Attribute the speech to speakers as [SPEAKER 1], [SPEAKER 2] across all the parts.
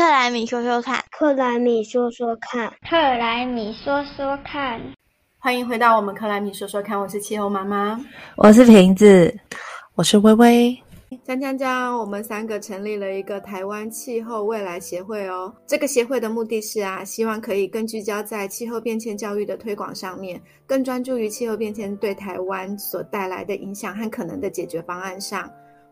[SPEAKER 1] 克莱米说说看，
[SPEAKER 2] 克莱米说说看，
[SPEAKER 3] 克莱米说说看。
[SPEAKER 4] 欢迎回到我们克莱米说说看，我是气候妈妈，
[SPEAKER 5] 我是瓶子，
[SPEAKER 6] 我是微微。
[SPEAKER 4] 江江江，我们三个成立了一个台湾气候未来协会哦。这个协会的目的是啊，希望可以更聚焦在气候变迁教育的推广上面，更专注于气候变迁对台湾所带来的影响和可能的解决方案上。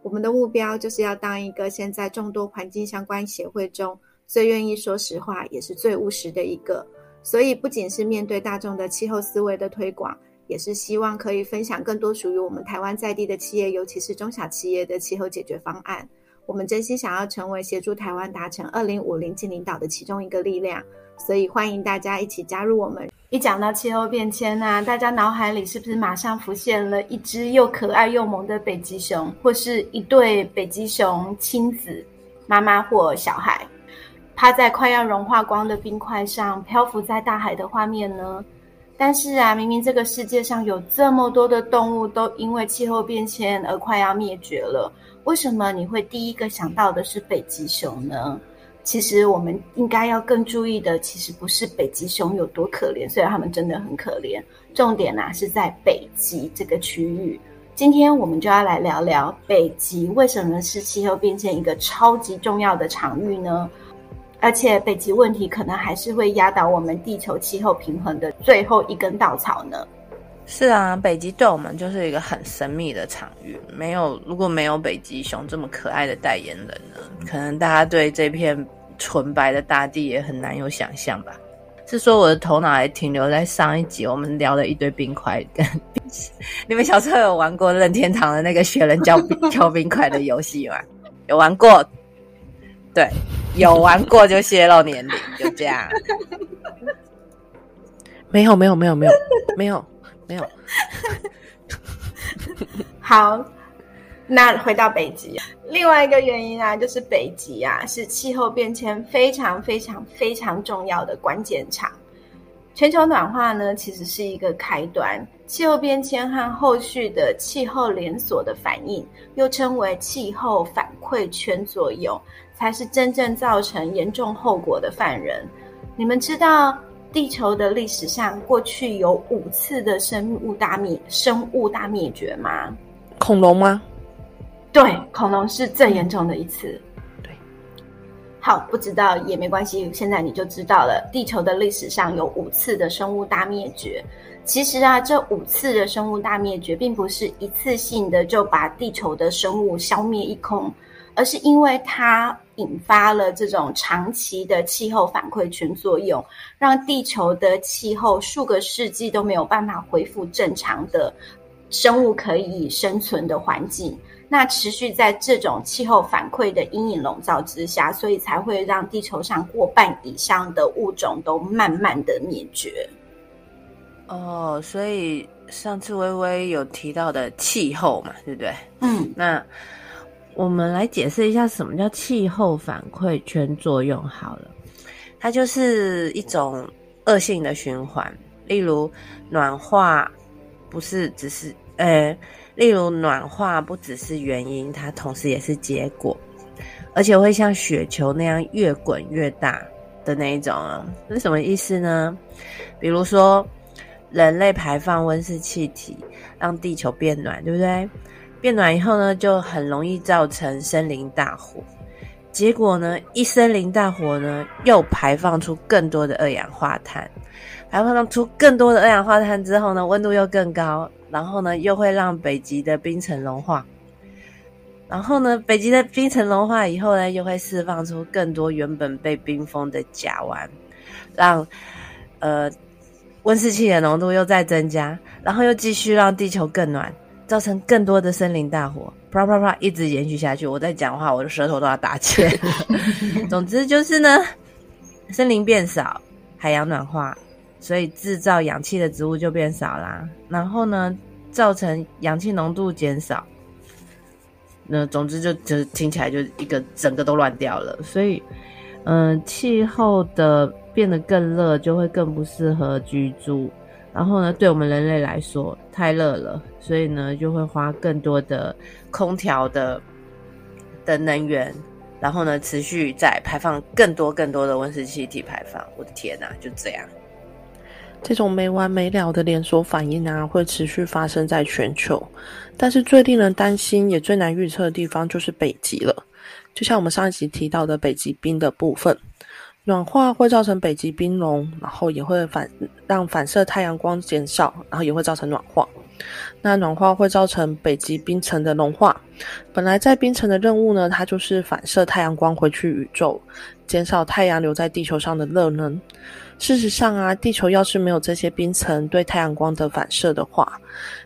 [SPEAKER 4] 我们的目标就是要当一个现在众多环境相关协会中最愿意说实话，也是最务实的一个。所以，不仅是面对大众的气候思维的推广，也是希望可以分享更多属于我们台湾在地的企业，尤其是中小企业的气候解决方案。我们真心想要成为协助台湾达成二零五零净领导的其中一个力量，所以欢迎大家一起加入我们。一讲到气候变迁啊，大家脑海里是不是马上浮现了一只又可爱又萌的北极熊，或是一对北极熊亲子妈妈或小孩？趴在快要融化光的冰块上，漂浮在大海的画面呢？但是啊，明明这个世界上有这么多的动物都因为气候变迁而快要灭绝了，为什么你会第一个想到的是北极熊呢？其实我们应该要更注意的，其实不是北极熊有多可怜，虽然它们真的很可怜。重点呐是在北极这个区域。今天我们就要来聊聊北极为什么是气候变迁一个超级重要的场域呢？而且北极问题可能还是会压倒我们地球气候平衡的最后一根稻草呢。
[SPEAKER 5] 是啊，北极对我们就是一个很神秘的场域。没有，如果没有北极熊这么可爱的代言人呢，可能大家对这片纯白的大地也很难有想象吧。是说我的头脑还停留在上一集我们聊了一堆冰块，跟你们小时候有玩过任天堂的那个雪人浇浇 冰块的游戏吗？有玩过。对，有玩过就泄露年龄，就这样。
[SPEAKER 6] 没有，没有，没有，没有，没有，没有。
[SPEAKER 4] 好，那回到北极，另外一个原因啊，就是北极啊是气候变迁非常非常非常重要的关键场。全球暖化呢，其实是一个开端，气候变迁和后续的气候连锁的反应，又称为气候反馈圈作用。才是真正造成严重后果的犯人。你们知道地球的历史上过去有五次的生物大灭生物大灭绝吗？
[SPEAKER 6] 恐龙吗？
[SPEAKER 4] 对，恐龙是最严重的一次。
[SPEAKER 6] 对，
[SPEAKER 4] 好，不知道也没关系，现在你就知道了。地球的历史上有五次的生物大灭绝。其实啊，这五次的生物大灭绝，并不是一次性的就把地球的生物消灭一空。而是因为它引发了这种长期的气候反馈圈作用，让地球的气候数个世纪都没有办法恢复正常的生物可以生存的环境。那持续在这种气候反馈的阴影笼罩之下，所以才会让地球上过半以上的物种都慢慢的灭绝。
[SPEAKER 5] 哦，所以上次微微有提到的气候嘛，对不对？嗯，那。我们来解释一下什么叫气候反馈圈作用。好了，它就是一种恶性的循环。例如暖化，不是只是呃，例如暖化不只是原因，它同时也是结果，而且会像雪球那样越滚越大的那一种啊。是什么意思呢？比如说人类排放温室气体，让地球变暖，对不对？变暖以后呢，就很容易造成森林大火。结果呢，一森林大火呢，又排放出更多的二氧化碳。排放出更多的二氧化碳之后呢，温度又更高，然后呢，又会让北极的冰层融化。然后呢，北极的冰层融化以后呢，又会释放出更多原本被冰封的甲烷，让呃温室气体的浓度又再增加，然后又继续让地球更暖。造成更多的森林大火，啪啪啪一直延续下去。我在讲话，我的舌头都要打结。总之就是呢，森林变少，海洋暖化，所以制造氧气的植物就变少啦。然后呢，造成氧气浓度减少。那总之就就听起来就一个整个都乱掉了。所以，嗯，气候的变得更热，就会更不适合居住。然后呢，对我们人类来说太热了，所以呢就会花更多的空调的的能源，然后呢，持续在排放更多更多的温室气体排放。我的天哪，就这样，
[SPEAKER 6] 这种没完没了的连锁反应啊，会持续发生在全球。但是最令人担心也最难预测的地方就是北极了。就像我们上一集提到的北极冰的部分，暖化会造成北极冰融，然后也会反让反射太阳光减少，然后也会造成暖化。那暖化会造成北极冰层的融化。本来在冰层的任务呢，它就是反射太阳光回去宇宙，减少太阳留在地球上的热能。事实上啊，地球要是没有这些冰层对太阳光的反射的话，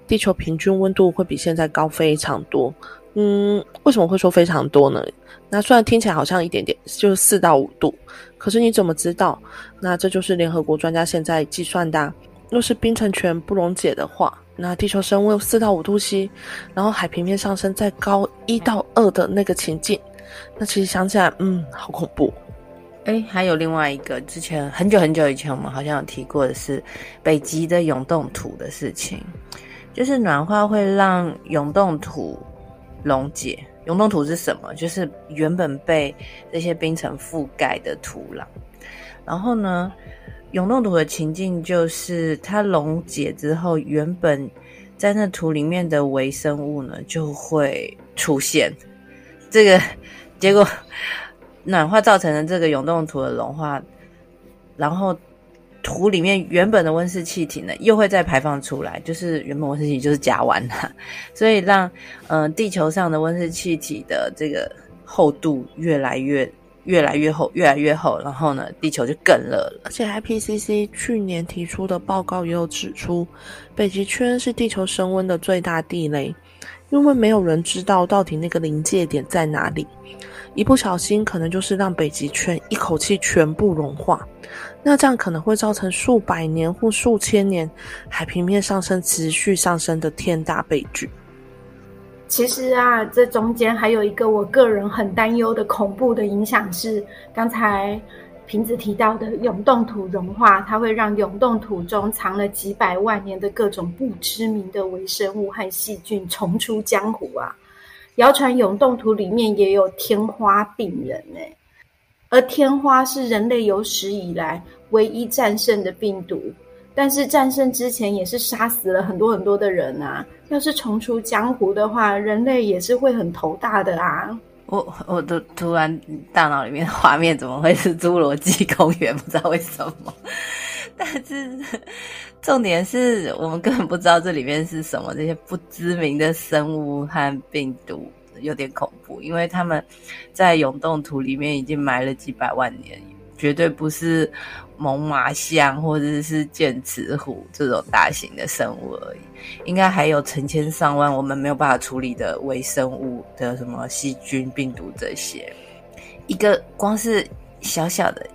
[SPEAKER 6] 地球平均温度会比现在高非常多。嗯，为什么会说非常多呢？那虽然听起来好像一点点，就是四到五度，可是你怎么知道？那这就是联合国专家现在计算的。若是冰层全不溶解的话，那地球升温四到五度 C，然后海平面上升再高一到二的那个情境，那其实想起来，嗯，好恐怖。
[SPEAKER 5] 哎，还有另外一个，之前很久很久以前我们好像有提过的是北极的永冻土的事情，就是暖化会让永冻土溶解。永冻土是什么？就是原本被这些冰层覆盖的土壤。然后呢，永冻土的情境就是它溶解之后，原本在那土里面的微生物呢就会出现。这个结果。暖化造成的这个永冻土的融化，然后土里面原本的温室气体呢，又会再排放出来，就是原本温室气体就是甲烷呐，所以让嗯地球上的温室气体的这个厚度越来越越来越厚，越来越厚，然后呢，地球就更热了。
[SPEAKER 6] 而且 IPCC 去年提出的报告也有指出，北极圈是地球升温的最大地雷，因为没有人知道到底那个临界点在哪里。一不小心，可能就是让北极圈一口气全部融化，那这样可能会造成数百年或数千年海平面上升持续上升的天大悲剧。
[SPEAKER 1] 其实啊，这中间还有一个我个人很担忧的恐怖的影响是，刚才瓶子提到的永冻土融化，它会让永冻土中藏了几百万年的各种不知名的微生物和细菌重出江湖啊。谣传永冻图里面也有天花病人呢，而天花是人类有史以来唯一战胜的病毒，但是战胜之前也是杀死了很多很多的人啊！要是重出江湖的话，人类也是会很头大的啊！
[SPEAKER 5] 我我都突然大脑里面的画面怎么会是侏罗纪公园？不知道为什么，但是。重点是我们根本不知道这里面是什么，这些不知名的生物和病毒有点恐怖，因为他们在永冻土里面已经埋了几百万年，绝对不是猛犸象或者是剑齿虎这种大型的生物而已，应该还有成千上万我们没有办法处理的微生物的什么细菌、病毒这些，一个光是小小的。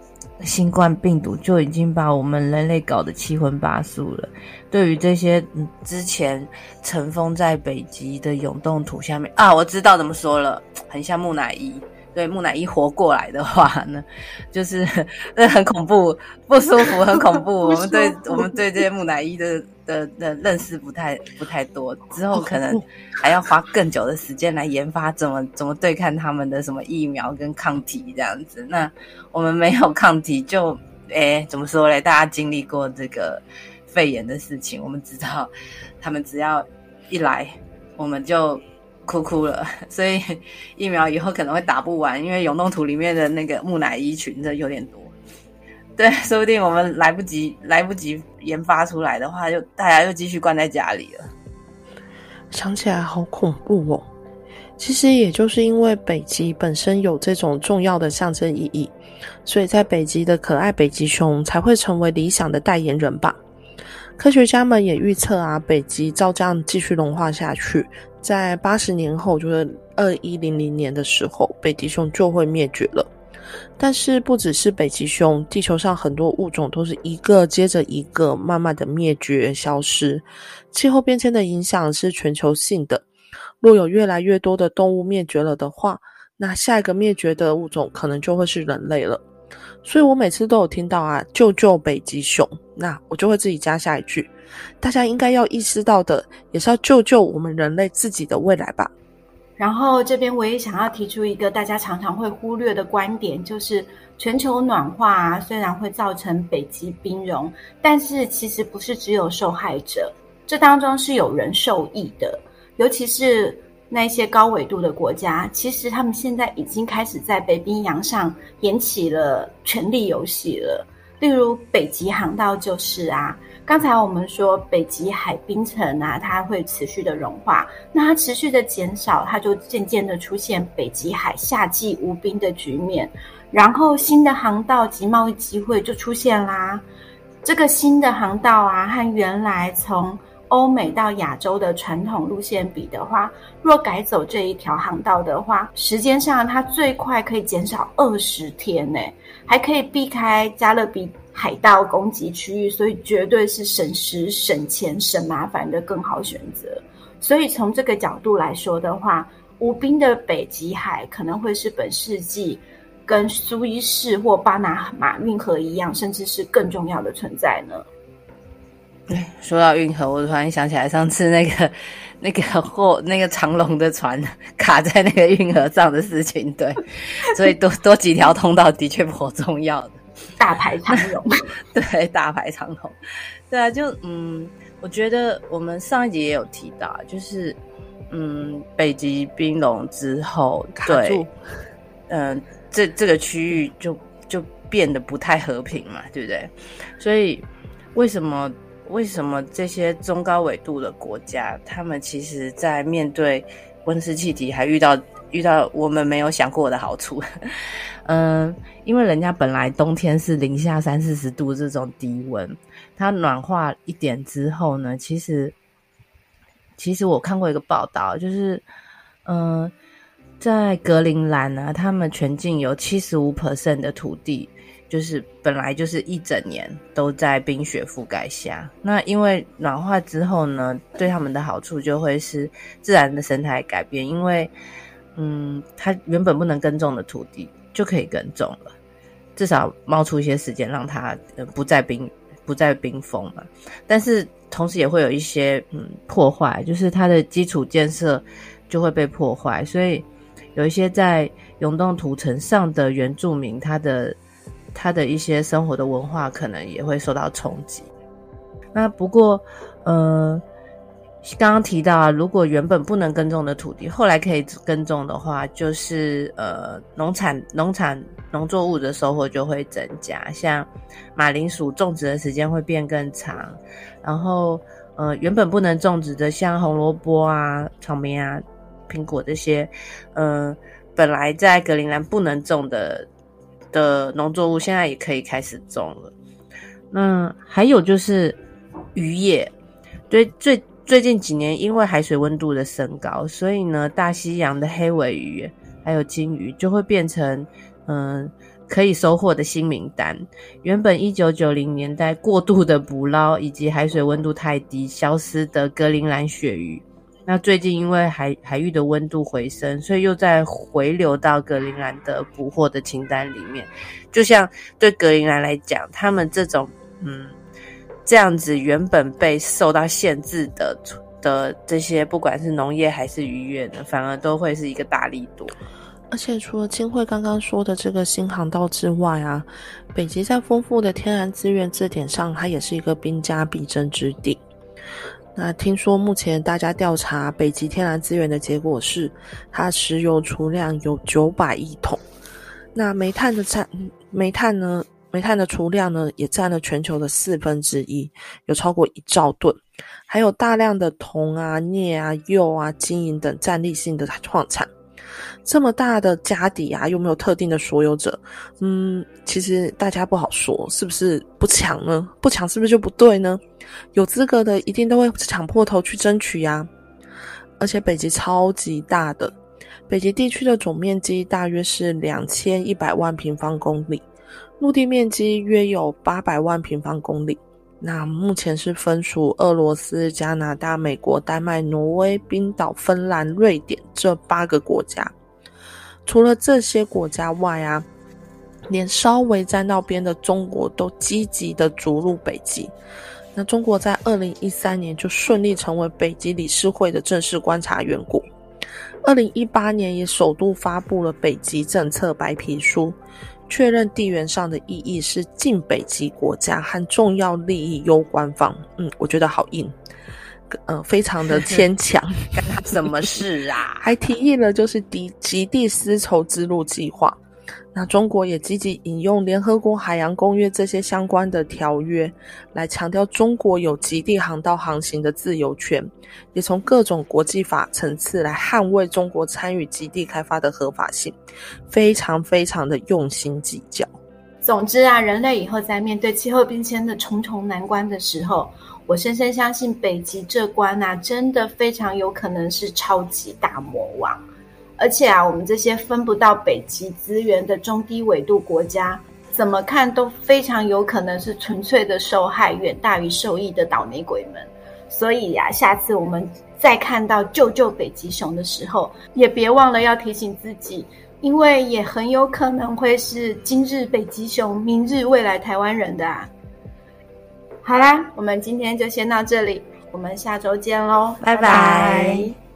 [SPEAKER 5] 新冠病毒就已经把我们人类搞得七荤八素了。对于这些之前尘封在北极的永冻土下面啊，我知道怎么说了，很像木乃伊。对木乃伊活过来的话呢，就是那 很恐怖、不舒服、很恐怖。我们对我们对这些木乃伊的的的认识不太不太多，之后可能还要花更久的时间来研发怎么怎么对抗他们的什么疫苗跟抗体这样子。那我们没有抗体，就诶怎么说嘞？大家经历过这个肺炎的事情，我们知道他们只要一来，我们就。哭哭了，所以疫苗以后可能会打不完，因为永动图里面的那个木乃伊群的有点多。对，说不定我们来不及来不及研发出来的话，就大家又继续关在家里了。
[SPEAKER 6] 想起来好恐怖哦。其实也就是因为北极本身有这种重要的象征意义，所以在北极的可爱北极熊才会成为理想的代言人吧。科学家们也预测啊，北极照这样继续融化下去。在八十年后，就是二一零零年的时候，北极熊就会灭绝了。但是不只是北极熊，地球上很多物种都是一个接着一个慢慢的灭绝消失。气候变迁的影响是全球性的，若有越来越多的动物灭绝了的话，那下一个灭绝的物种可能就会是人类了。所以我每次都有听到啊，救救北极熊，那我就会自己加下一句。大家应该要意识到的，也是要救救我们人类自己的未来吧。
[SPEAKER 4] 然后这边我也想要提出一个大家常常会忽略的观点，就是全球暖化虽然会造成北极冰融，但是其实不是只有受害者，这当中是有人受益的，尤其是那些高纬度的国家，其实他们现在已经开始在北冰洋上演起了权力游戏了，例如北极航道就是啊。刚才我们说北极海冰层啊，它会持续的融化，那它持续的减少，它就渐渐的出现北极海夏季无冰的局面，然后新的航道及贸易机会就出现啦。这个新的航道啊，和原来从欧美到亚洲的传统路线比的话，若改走这一条航道的话，时间上它最快可以减少二十天呢，还可以避开加勒比。海盗攻击区域，所以绝对是省时、省钱、省麻烦的更好选择。所以从这个角度来说的话，无冰的北极海可能会是本世纪跟苏伊士或巴拿马运河一样，甚至是更重要的存在呢。
[SPEAKER 5] 对，说到运河，我突然想起来上次那个 那个货那个长龙的船卡在那个运河上的事情。对，所以多多几条通道的确颇重要。
[SPEAKER 4] 大排长龙，
[SPEAKER 5] 对，大排长龙，对啊，就嗯，我觉得我们上一集也有提到，就是嗯，北极冰融之后，对，嗯，这这个区域就就变得不太和平嘛，对不对？所以为什么为什么这些中高纬度的国家，他们其实在面对温室气体，还遇到遇到我们没有想过的好处？嗯，因为人家本来冬天是零下三四十度这种低温，它暖化一点之后呢，其实，其实我看过一个报道，就是，嗯，在格陵兰呢，他们全境有七十五 percent 的土地，就是本来就是一整年都在冰雪覆盖下。那因为暖化之后呢，对他们的好处就会是自然的生态改变，因为，嗯，它原本不能耕种的土地。就可以耕种了，至少冒出一些时间让它不再冰不再冰封嘛。但是同时也会有一些嗯破坏，就是它的基础建设就会被破坏，所以有一些在永动土层上的原住民，他的他的一些生活的文化可能也会受到冲击。那不过呃。刚刚提到啊，如果原本不能耕种的土地，后来可以耕种的话，就是呃，农产农产农作物的收获就会增加，像马铃薯种植的时间会变更长，然后呃，原本不能种植的像红萝卜啊、草莓啊、苹果这些，呃，本来在格陵兰不能种的的农作物，现在也可以开始种了。那还有就是渔业，对最。最近几年，因为海水温度的升高，所以呢，大西洋的黑尾鱼还有金鱼就会变成嗯可以收获的新名单。原本一九九零年代过度的捕捞以及海水温度太低消失的格陵兰鳕鱼，那最近因为海海域的温度回升，所以又在回流到格陵兰的捕获的清单里面。就像对格陵兰来讲，他们这种嗯。这样子原本被受到限制的的这些，不管是农业还是渔业呢，反而都会是一个大力度。
[SPEAKER 6] 而且除了金慧刚刚说的这个新航道之外啊，北极在丰富的天然资源这点上，它也是一个兵家必争之地。那听说目前大家调查北极天然资源的结果是，它石油储量有九百亿桶，那煤炭的产煤炭呢？煤炭的储量呢，也占了全球的四分之一，有超过一兆吨，还有大量的铜啊、镍啊、铀啊、金银等战力性的矿产。这么大的家底啊，又没有特定的所有者，嗯，其实大家不好说，是不是不抢呢？不抢是不是就不对呢？有资格的一定都会抢破头去争取呀。而且北极超级大的，北极地区的总面积大约是两千一百万平方公里。陆地面积约有八百万平方公里，那目前是分属俄罗斯、加拿大、美国、丹麦、挪威、冰岛、芬兰、瑞典这八个国家。除了这些国家外啊，连稍微沾到边的中国都积极的逐入北极。那中国在二零一三年就顺利成为北极理事会的正式观察员国。二零一八年也首度发布了北极政策白皮书，确认地缘上的意义是近北极国家和重要利益攸关方。嗯，我觉得好硬，呃，非常的 牵强。
[SPEAKER 5] 什么事啊？
[SPEAKER 6] 还提议了就是极极地丝绸之路计划。那中国也积极引用联合国海洋公约这些相关的条约，来强调中国有极地航道航行的自由权，也从各种国际法层次来捍卫中国参与极地开发的合法性，非常非常的用心计较。
[SPEAKER 4] 总之啊，人类以后在面对气候变迁的重重难关的时候，我深深相信北极这关啊，真的非常有可能是超级大魔王。而且啊，我们这些分不到北极资源的中低纬度国家，怎么看都非常有可能是纯粹的受害远大于受益的倒霉鬼们。所以呀，下次我们再看到救救北极熊的时候，也别忘了要提醒自己，因为也很有可能会是今日北极熊，明日未来台湾人的啊。好啦，我们今天就先到这里，我们下周见喽，
[SPEAKER 5] 拜拜。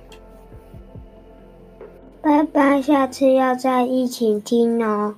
[SPEAKER 2] 拜拜，下次要再一起听哦。